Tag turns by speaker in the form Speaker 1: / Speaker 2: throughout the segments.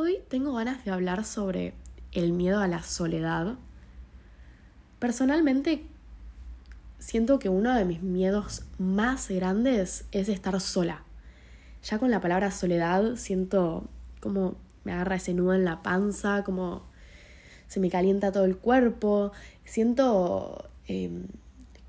Speaker 1: Hoy tengo ganas de hablar sobre el miedo a la soledad. Personalmente, siento que uno de mis miedos más grandes es estar sola. Ya con la palabra soledad siento como me agarra ese nudo en la panza, como se me calienta todo el cuerpo, siento em,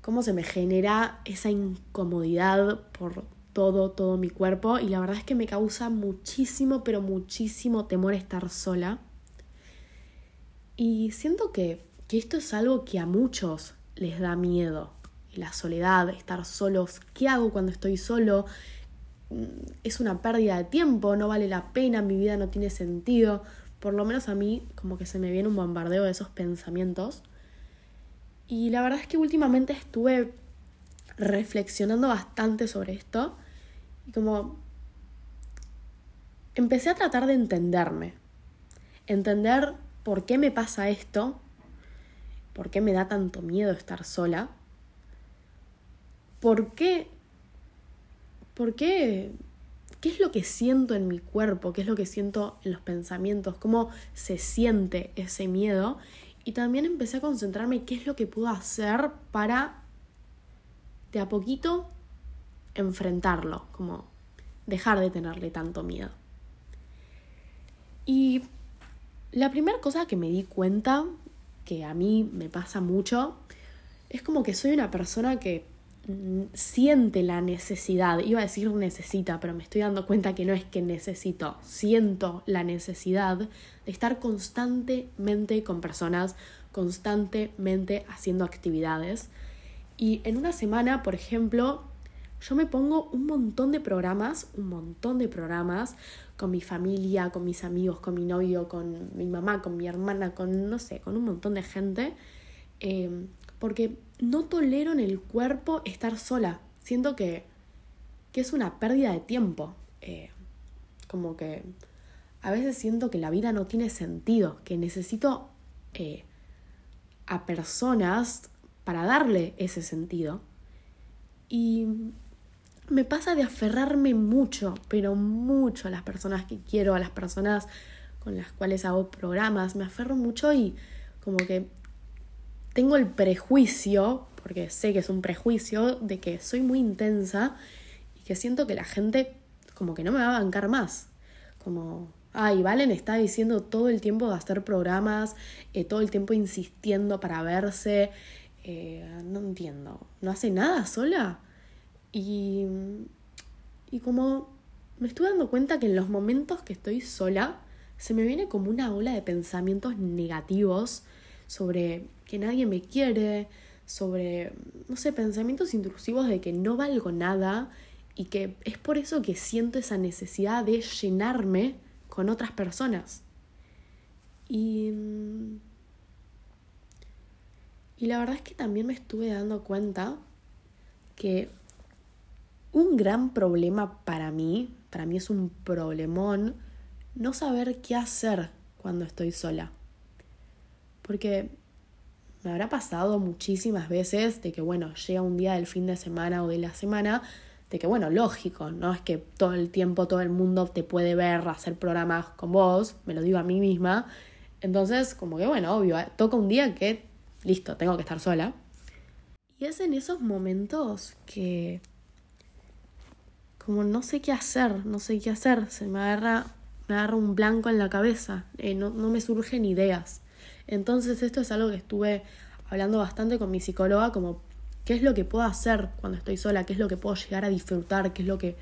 Speaker 1: cómo se me genera esa incomodidad por todo, todo mi cuerpo y la verdad es que me causa muchísimo, pero muchísimo temor estar sola. Y siento que, que esto es algo que a muchos les da miedo. La soledad, estar solos, ¿qué hago cuando estoy solo? Mm, es una pérdida de tiempo, no vale la pena, mi vida no tiene sentido. Por lo menos a mí como que se me viene un bombardeo de esos pensamientos. Y la verdad es que últimamente estuve reflexionando bastante sobre esto y como empecé a tratar de entenderme, entender por qué me pasa esto, por qué me da tanto miedo estar sola, por qué, por qué, qué es lo que siento en mi cuerpo, qué es lo que siento en los pensamientos, cómo se siente ese miedo. Y también empecé a concentrarme qué es lo que puedo hacer para de a poquito enfrentarlo, como dejar de tenerle tanto miedo. Y la primera cosa que me di cuenta, que a mí me pasa mucho, es como que soy una persona que mm, siente la necesidad, iba a decir necesita, pero me estoy dando cuenta que no es que necesito, siento la necesidad de estar constantemente con personas, constantemente haciendo actividades, y en una semana, por ejemplo, yo me pongo un montón de programas, un montón de programas con mi familia, con mis amigos, con mi novio, con mi mamá, con mi hermana, con, no sé, con un montón de gente, em, porque no tolero en el cuerpo estar sola. Siento que, que es una pérdida de tiempo. Eh, como que a veces siento que la vida no tiene sentido, que necesito eh, a personas para darle ese sentido. Y me pasa de aferrarme mucho, pero mucho a las personas que quiero, a las personas con las cuales hago programas, me aferro mucho y como que tengo el prejuicio, porque sé que es un prejuicio, de que soy muy intensa y que siento que la gente como que no me va a bancar más. Como, ay, Valen está diciendo todo el tiempo de hacer programas, eh, todo el tiempo insistiendo para verse, eh, no entiendo, ¿no hace nada sola? Y, y como me estuve dando cuenta que en los momentos que estoy sola, se me viene como una ola de pensamientos negativos sobre que nadie me quiere, sobre, no sé, pensamientos intrusivos de que no valgo nada y que es por eso que siento esa necesidad de llenarme con otras personas. Y y la verdad es que también me estuve dando cuenta que un gran problema para mí, para mí es un problemón, no saber qué hacer cuando estoy sola. Porque me habrá pasado muchísimas veces de que, bueno, llega un día del fin de semana o de la semana, de que, bueno, lógico, no es que todo el tiempo todo el mundo te puede ver, hacer programas con vos, me lo digo a mí misma. Entonces, como que, bueno, obvio, toca un día que listo, tengo que estar sola. Y es en esos momentos que como no sé qué hacer, no sé qué hacer, se me agarra, me agarra un blanco en la cabeza, eh, no, no me surgen ideas. Entonces esto es algo que estuve hablando bastante con mi psicóloga, como qué es lo que puedo hacer cuando estoy sola, qué es lo que puedo llegar a disfrutar, qué es lo que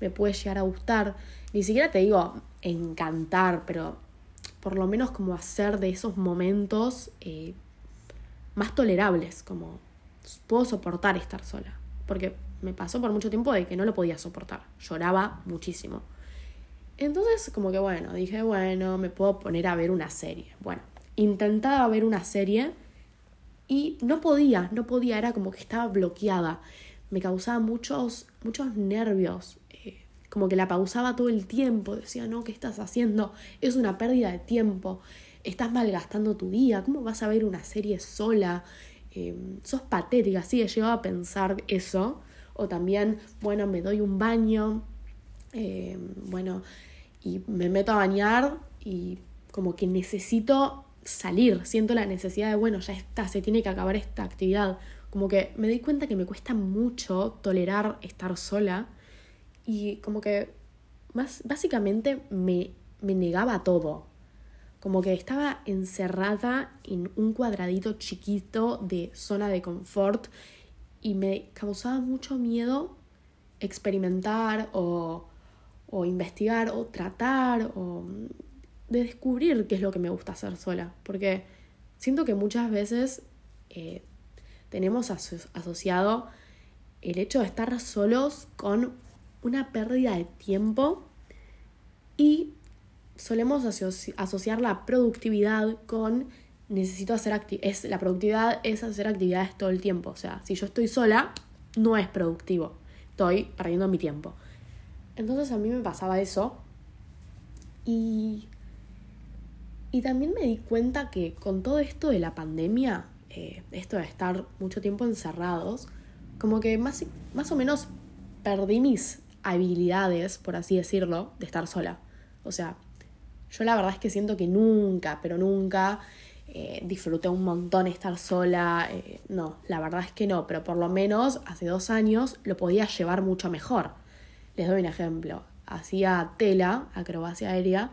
Speaker 1: me puede llegar a gustar. Ni siquiera te digo encantar, pero por lo menos como hacer de esos momentos eh, más tolerables, como puedo soportar estar sola. Porque me pasó por mucho tiempo de que no lo podía soportar. Lloraba muchísimo. Entonces, como que bueno, dije, bueno, me puedo poner a ver una serie. Bueno, intentaba ver una serie y no podía, no podía, era como que estaba bloqueada. Me causaba muchos, muchos nervios. Eh, como que la pausaba todo el tiempo. Decía, no, ¿qué estás haciendo? Es una pérdida de tiempo estás malgastando tu día, ¿cómo vas a ver una serie sola? Em, sos patética, sí, he llegado a pensar eso. O también, bueno, me doy un baño, em, bueno, y me meto a bañar y como que necesito salir, siento la necesidad de, bueno, ya está, se tiene que acabar esta actividad. Como que me di cuenta que me cuesta mucho tolerar estar sola y como que más, básicamente me, me negaba todo. Como que estaba encerrada en un cuadradito chiquito de zona de confort y me causaba mucho miedo experimentar o, o investigar o tratar o de descubrir qué es lo que me gusta hacer sola, porque siento que muchas veces eh, tenemos asociado el hecho de estar solos con una pérdida de tiempo y solemos asociar la productividad con necesito hacer es la productividad es hacer actividades todo el tiempo, o sea, si yo estoy sola no es productivo, estoy perdiendo mi tiempo. Entonces a mí me pasaba eso y y también me di cuenta que con todo esto de la pandemia, eh, esto de estar mucho tiempo encerrados, como que más, más o menos perdí mis habilidades, por así decirlo, de estar sola. O sea, yo la verdad es que siento que nunca, pero nunca eh, disfruté un montón estar sola. Eh, no, la verdad es que no, pero por lo menos hace dos años lo podía llevar mucho mejor. Les doy un ejemplo. Hacía tela, acrobacia aérea,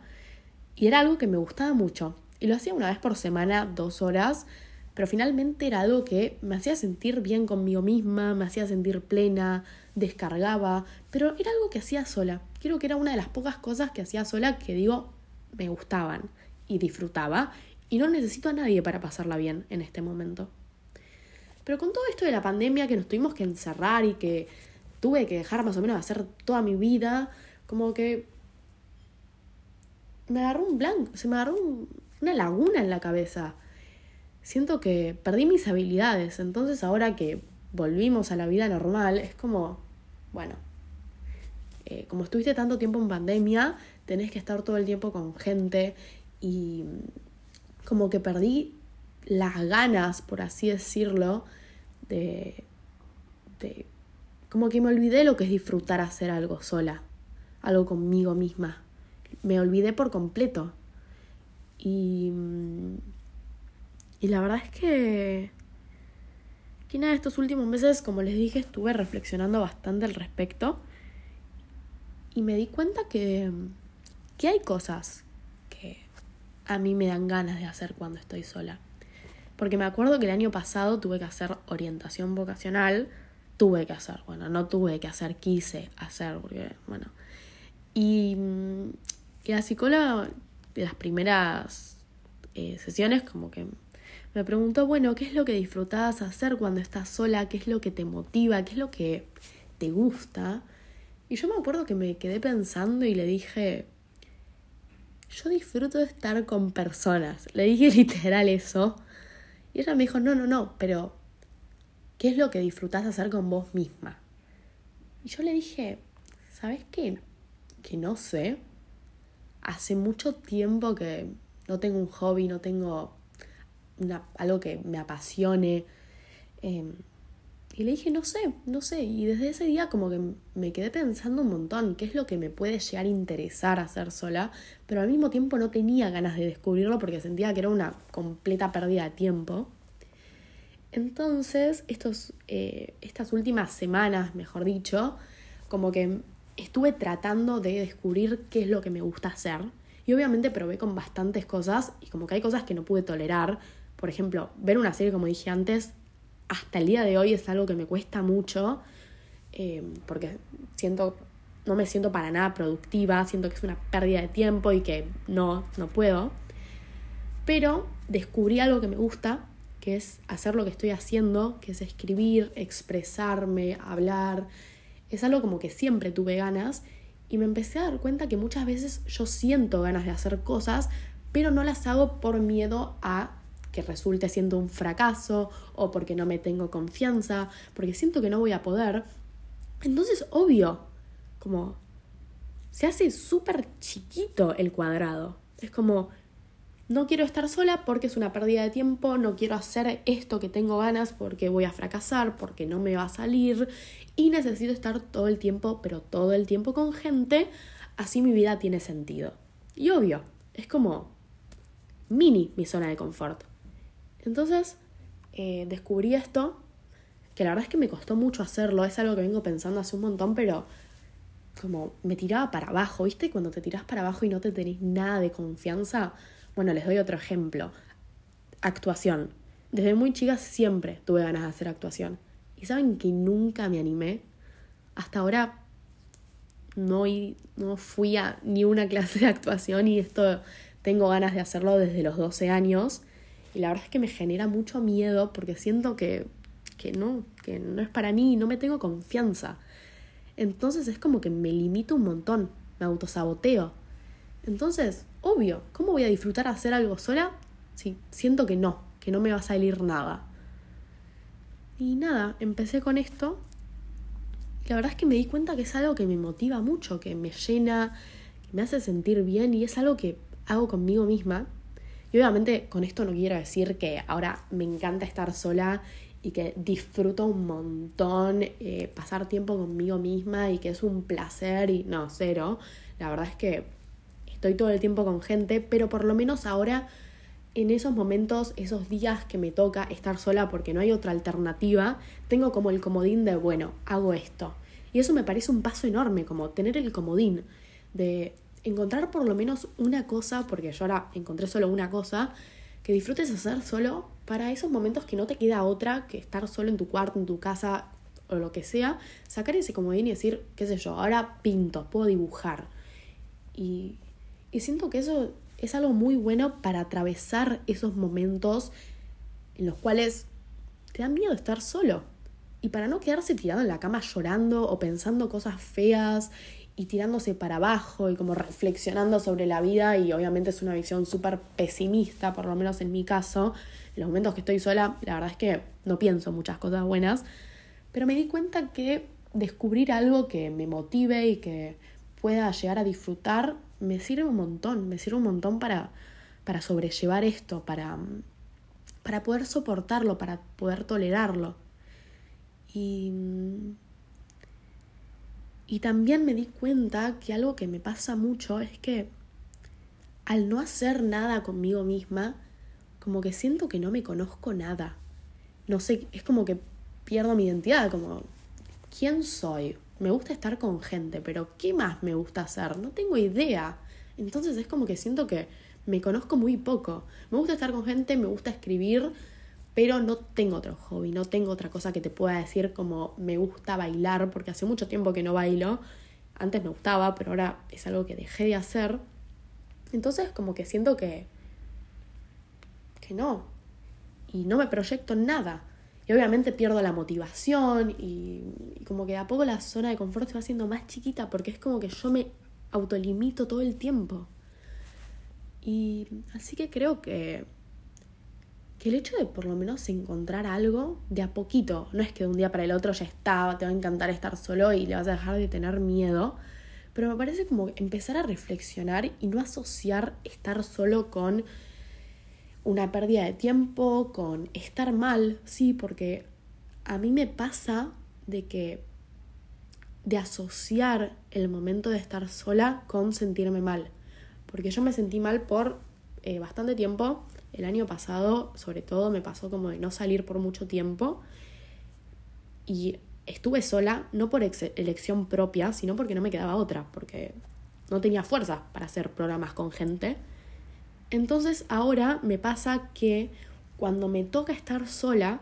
Speaker 1: y era algo que me gustaba mucho. Y lo hacía una vez por semana, dos horas, pero finalmente era algo que me hacía sentir bien conmigo misma, me hacía sentir plena, descargaba, pero era algo que hacía sola. Creo que era una de las pocas cosas que hacía sola que digo me gustaban y disfrutaba y no necesito a nadie para pasarla bien en este momento. Pero con todo esto de la pandemia que nos tuvimos que encerrar y que tuve que dejar más o menos de hacer toda mi vida, como que me agarró un blanco, se me agarró una laguna en la cabeza. Siento que perdí mis habilidades, entonces ahora que volvimos a la vida normal, es como, bueno, eh, como estuviste tanto tiempo en pandemia, tenés que estar todo el tiempo con gente y como que perdí las ganas, por así decirlo, de, de... Como que me olvidé lo que es disfrutar hacer algo sola, algo conmigo misma me olvidé por completo. Y, y la verdad es que, que nada, estos últimos meses, como les dije, estuve reflexionando bastante al respecto. Y me di cuenta que, que hay cosas a mí me dan ganas de hacer cuando estoy sola. Porque me acuerdo que el año pasado tuve que hacer orientación vocacional. Tuve que hacer, bueno, no tuve que hacer, quise hacer, porque, bueno. Y, y la psicóloga de las primeras eh, sesiones como que me preguntó, bueno, ¿qué es lo que disfrutabas hacer cuando estás sola? ¿Qué es lo que te motiva? ¿Qué es lo que te gusta? Y yo me acuerdo que me quedé pensando y le dije, yo disfruto de estar con personas. Le dije literal eso. Y ella me dijo, no, no, no, pero ¿qué es lo que disfrutás hacer con vos misma? Y yo le dije, ¿sabes qué? Que no sé hace mucho tiempo que no tengo un hobby, no tengo algo que me apasione. Em, y le dije, no sé, no sé. Y desde ese día como que me quedé pensando un montón, qué es lo que me puede llegar a interesar hacer sola, pero al mismo tiempo no tenía ganas de descubrirlo porque sentía que era una completa pérdida de tiempo. Entonces, estos, eh, estas últimas semanas, mejor dicho, como que estuve tratando de descubrir qué es lo que me gusta hacer. Y obviamente probé con bastantes cosas y como que hay cosas que no pude tolerar. Por ejemplo, ver una serie, como dije antes, hasta el día de hoy es algo que me cuesta mucho eh, porque siento, no me siento para nada productiva, siento que es una pérdida de tiempo y que no, no puedo. Pero descubrí algo que me gusta, que es hacer lo que estoy haciendo, que es escribir, expresarme, hablar, es algo como que siempre tuve ganas y me empecé a dar cuenta que muchas veces yo siento ganas de hacer cosas, pero no las hago por miedo a que resulte siendo un fracaso o porque no me tengo confianza, porque siento que no voy a poder. Entonces, obvio, como se hace súper chiquito el cuadrado. Es como, no quiero estar sola porque es una pérdida de tiempo, no quiero hacer esto que tengo ganas porque voy a fracasar, porque no me va a salir y necesito estar todo el tiempo, pero todo el tiempo con gente, así mi vida tiene sentido. Y obvio, es como mini mi zona de confort. Entonces, eh, descubrí esto, que la verdad es que me costó mucho hacerlo, es algo que vengo pensando hace un montón, pero como me tiraba para abajo, ¿viste? Cuando te tiras para abajo y no te tenés nada de confianza. Bueno, les doy otro ejemplo. Actuación. Desde muy chica siempre tuve ganas de hacer actuación. Y saben que nunca me animé. Hasta ahora no, no fui a ni una clase de actuación y esto tengo ganas de hacerlo desde los 12 años. Y la verdad es que me genera mucho miedo porque siento que, que no, que no es para mí, no me tengo confianza. Entonces es como que me limito un montón, me autosaboteo. Entonces, obvio, ¿cómo voy a disfrutar hacer algo sola si siento que no, que no me va a salir nada? Y nada, empecé con esto. Y la verdad es que me di cuenta que es algo que me motiva mucho, que me llena, que me hace sentir bien y es algo que hago conmigo misma. Y obviamente con esto no quiero decir que ahora me encanta estar sola y que disfruto un montón eh, pasar tiempo conmigo misma y que es un placer y no, cero. La verdad es que estoy todo el tiempo con gente, pero por lo menos ahora en esos momentos, esos días que me toca estar sola porque no hay otra alternativa, tengo como el comodín de, bueno, hago esto. Y eso me parece un paso enorme, como tener el comodín de encontrar por lo menos una cosa, porque yo ahora encontré solo una cosa, que disfrutes hacer solo para esos momentos que no te queda otra que estar solo en tu cuarto, en tu casa o lo que sea, sacar ese comodín y decir, qué sé yo, ahora pinto, puedo dibujar. Y, y siento que eso es algo muy bueno para atravesar esos momentos en los cuales te da miedo estar solo. Y para no quedarse tirado en la cama llorando o pensando cosas feas y tirándose para abajo y como reflexionando sobre la vida y obviamente es una visión súper pesimista, por lo menos en mi caso. En los momentos que estoy sola, la verdad es que no pienso muchas cosas buenas, pero me di cuenta que descubrir algo que me motive y que pueda llegar a disfrutar me sirve un montón, me sirve un montón para, para sobrellevar esto, para, para poder soportarlo, para poder tolerarlo. Y y también me di cuenta que algo que me pasa mucho es que al no hacer nada conmigo misma, como que siento que no me conozco nada. No sé, es como que pierdo mi identidad, como, ¿quién soy? Me gusta estar con gente, pero ¿qué más me gusta hacer? No tengo idea. Entonces es como que siento que me conozco muy poco. Me gusta estar con gente, me gusta escribir, pero no tengo otro hobby, no tengo otra cosa que te pueda decir como me gusta bailar, porque hace mucho tiempo que no bailo. Antes me gustaba, pero ahora es algo que dejé de hacer. Entonces como que siento que que no y no me proyecto nada. Y obviamente pierdo la motivación y, y, como que a poco la zona de confort se va haciendo más chiquita porque es como que yo me autolimito todo el tiempo. Y así que creo que que el hecho de por lo menos encontrar algo de a poquito, no es que de un día para el otro ya está, te va a encantar estar solo y le vas a dejar de tener miedo, pero me parece como empezar a reflexionar y no asociar estar solo con una pérdida de tiempo, con estar mal, sí, porque a mí me pasa de que de asociar el momento de estar sola con sentirme mal, porque yo me sentí mal por eh, bastante tiempo el año pasado, sobre todo, me pasó como de no salir por mucho tiempo y estuve sola, no por elección propia, sino porque no me quedaba otra, porque no tenía fuerza para hacer programas con gente. Entonces ahora me pasa que cuando me toca estar sola,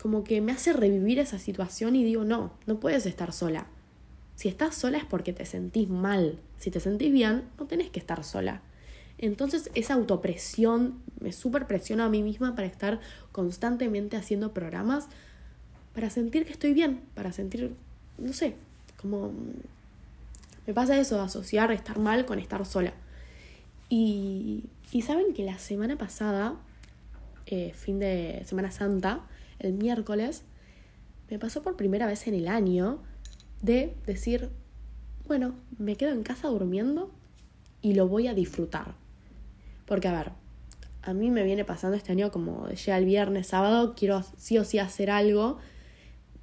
Speaker 1: como que me hace revivir esa situación y digo, no, no puedes estar sola. Si estás sola es porque te sentís mal. Si te sentís bien, no tenés que estar sola. Entonces esa autopresión me super presiona a mí misma para estar constantemente haciendo programas para sentir que estoy bien, para sentir, no sé, como me pasa eso, asociar estar mal con estar sola. Y, y saben que la semana pasada, eh, fin de Semana Santa, el miércoles, me pasó por primera vez en el año de decir, bueno, me quedo en casa durmiendo y lo voy a disfrutar. Porque, a ver, a mí me viene pasando este año como llega el viernes, sábado, quiero sí o sí hacer algo,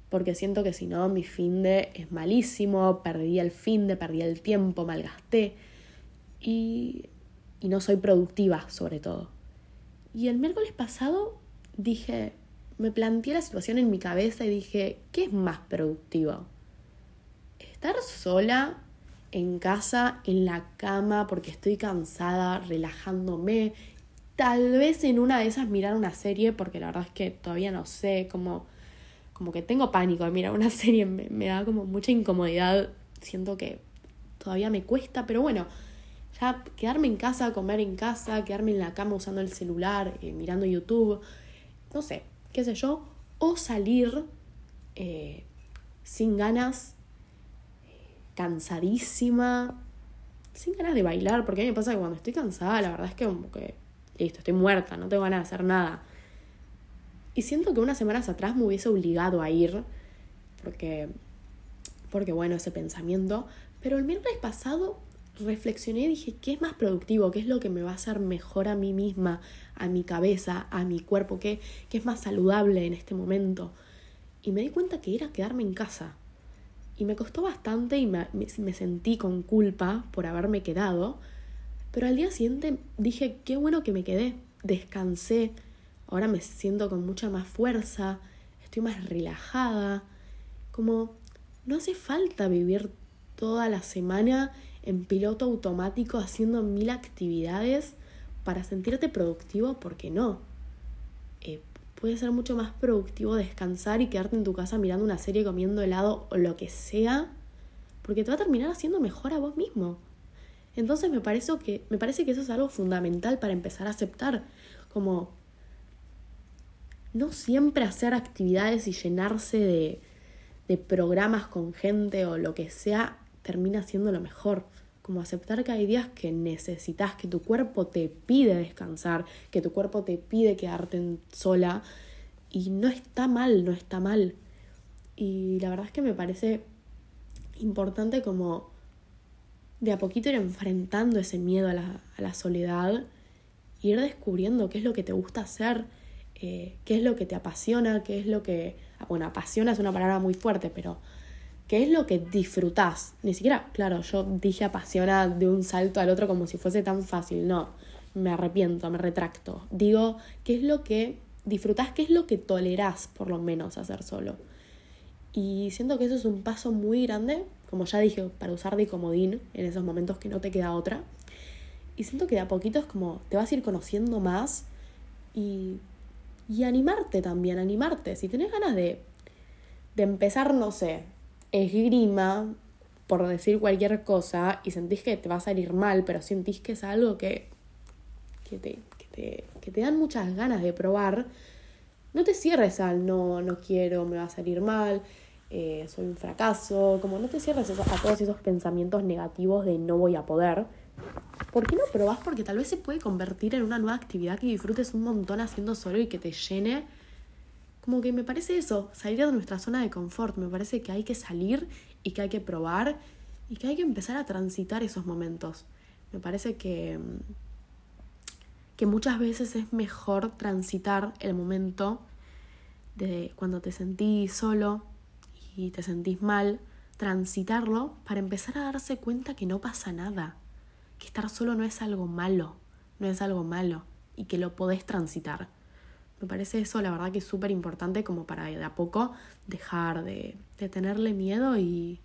Speaker 1: porque siento que si no, mi fin de es malísimo, perdí el fin de, perdí el tiempo, malgasté. Y y no soy productiva sobre todo. Y el miércoles pasado dije, me planteé la situación en mi cabeza y dije, ¿qué es más productivo? Estar sola en casa, en la cama, porque estoy cansada, relajándome. Tal vez en una de esas mirar una serie, porque la verdad es que todavía no sé, como, como que tengo pánico de mirar una serie, me, da como mucha incomodidad, siento que todavía me cuesta, pero bueno, ya quedarme en casa, comer en casa, quedarme en la cama usando el celular, eh, mirando YouTube, no sé, qué sé yo, o salir eh, sin ganas, cansadísima, sin ganas de bailar, porque a mí me pasa que cuando estoy cansada, la verdad es que listo, estoy muerta, no tengo ganas de hacer nada. Y siento que unas semanas atrás me hubiese obligado a ir, porque, porque bueno, ese pensamiento, pero el miércoles pasado reflexioné y dije, ¿qué es más productivo? ¿Qué es lo que me va a hacer mejor a mí misma, a mi cabeza, a mi cuerpo? ¿Qué, qué es más saludable en este momento? Y me di cuenta que era quedarme en casa. Y me costó bastante y me, sentí con culpa por haberme quedado. Pero al día siguiente dije, qué bueno que me quedé, descansé, ahora me siento con mucha más fuerza, estoy más relajada. Como no hace falta vivir toda la semana en piloto automático haciendo mil actividades para sentirte productivo, porque no. Puede ser mucho más productivo descansar y quedarte en tu casa mirando una serie, comiendo helado o lo que sea, porque te va a terminar haciendo mejor a vos mismo. Entonces me parece que, me parece que eso es algo fundamental para empezar a aceptar, como no siempre hacer actividades y llenarse de, de programas con gente o lo que sea termina siendo lo mejor como aceptar que hay días que necesitas, que tu cuerpo te pide descansar, que tu cuerpo te pide quedarte sola y no está mal, no está mal. Y la verdad es que me parece importante como de a poquito ir enfrentando ese miedo a la, a la soledad, ir descubriendo qué es lo que te gusta hacer, eh, qué es lo que te apasiona, qué es lo que, bueno, apasiona es una palabra muy fuerte, pero qué es lo que disfrutás. Ni siquiera, claro, yo dije apasiona de un salto al otro como si fuese tan fácil. No, me arrepiento, me retracto. Digo, qué es lo que disfrutás, qué es lo que tolerás, por lo menos, hacer solo. Y siento que eso es un paso muy grande, como ya dije, para usar de comodín en esos momentos que no te queda otra. Y siento que de a poquito es como te vas a ir conociendo más y, y animarte también, animarte. Si tenés ganas de, de empezar, no sé, esgrima por decir cualquier cosa y sentís que te va a salir mal, pero sentís que es algo que, que, te, que, te, que te dan muchas ganas de probar, no te cierres al no, no quiero, me va a salir mal, eh, soy un fracaso, como no te cierres a todos esos pensamientos negativos de no voy a poder. ¿Por qué no probás? Porque tal vez se puede convertir en una nueva actividad que disfrutes un montón haciendo solo y que te llene como que me parece eso, salir de nuestra zona de confort, me parece que hay que salir y que hay que probar y que hay que empezar a transitar esos momentos. Me parece que, que muchas veces es mejor transitar el momento de cuando te sentís solo y te sentís mal, transitarlo para empezar a darse cuenta que no pasa nada, que estar solo no es algo malo, no es algo malo y que lo podés transitar. Me parece eso, la verdad, que es súper importante como para de a poco dejar de, de tenerle miedo y,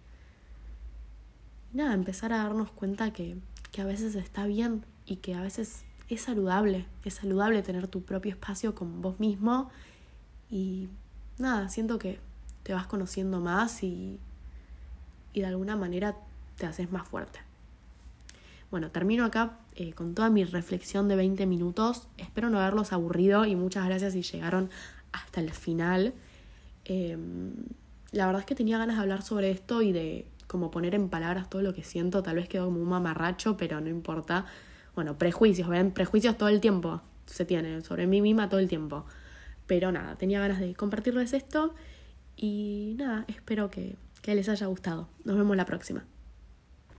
Speaker 1: nada, empezar a darnos cuenta que, que a veces está bien y que a veces es saludable, es saludable tener tu propio espacio con vos mismo y nada, siento que te vas conociendo más y, y de alguna manera te haces más fuerte. Bueno, termino acá eh, con toda mi reflexión de 20 minutos. Espero no haberlos aburrido y muchas gracias si llegaron hasta el final. Em, la verdad es que tenía ganas de hablar sobre esto y de como poner en palabras todo lo que siento. Tal vez quedó como un mamarracho, pero no importa. Bueno, prejuicios, ¿ven? Prejuicios todo el tiempo se tienen sobre mí misma todo el tiempo. Pero nada, tenía ganas de compartirles esto y nada, espero que, que les haya gustado. Nos vemos la próxima.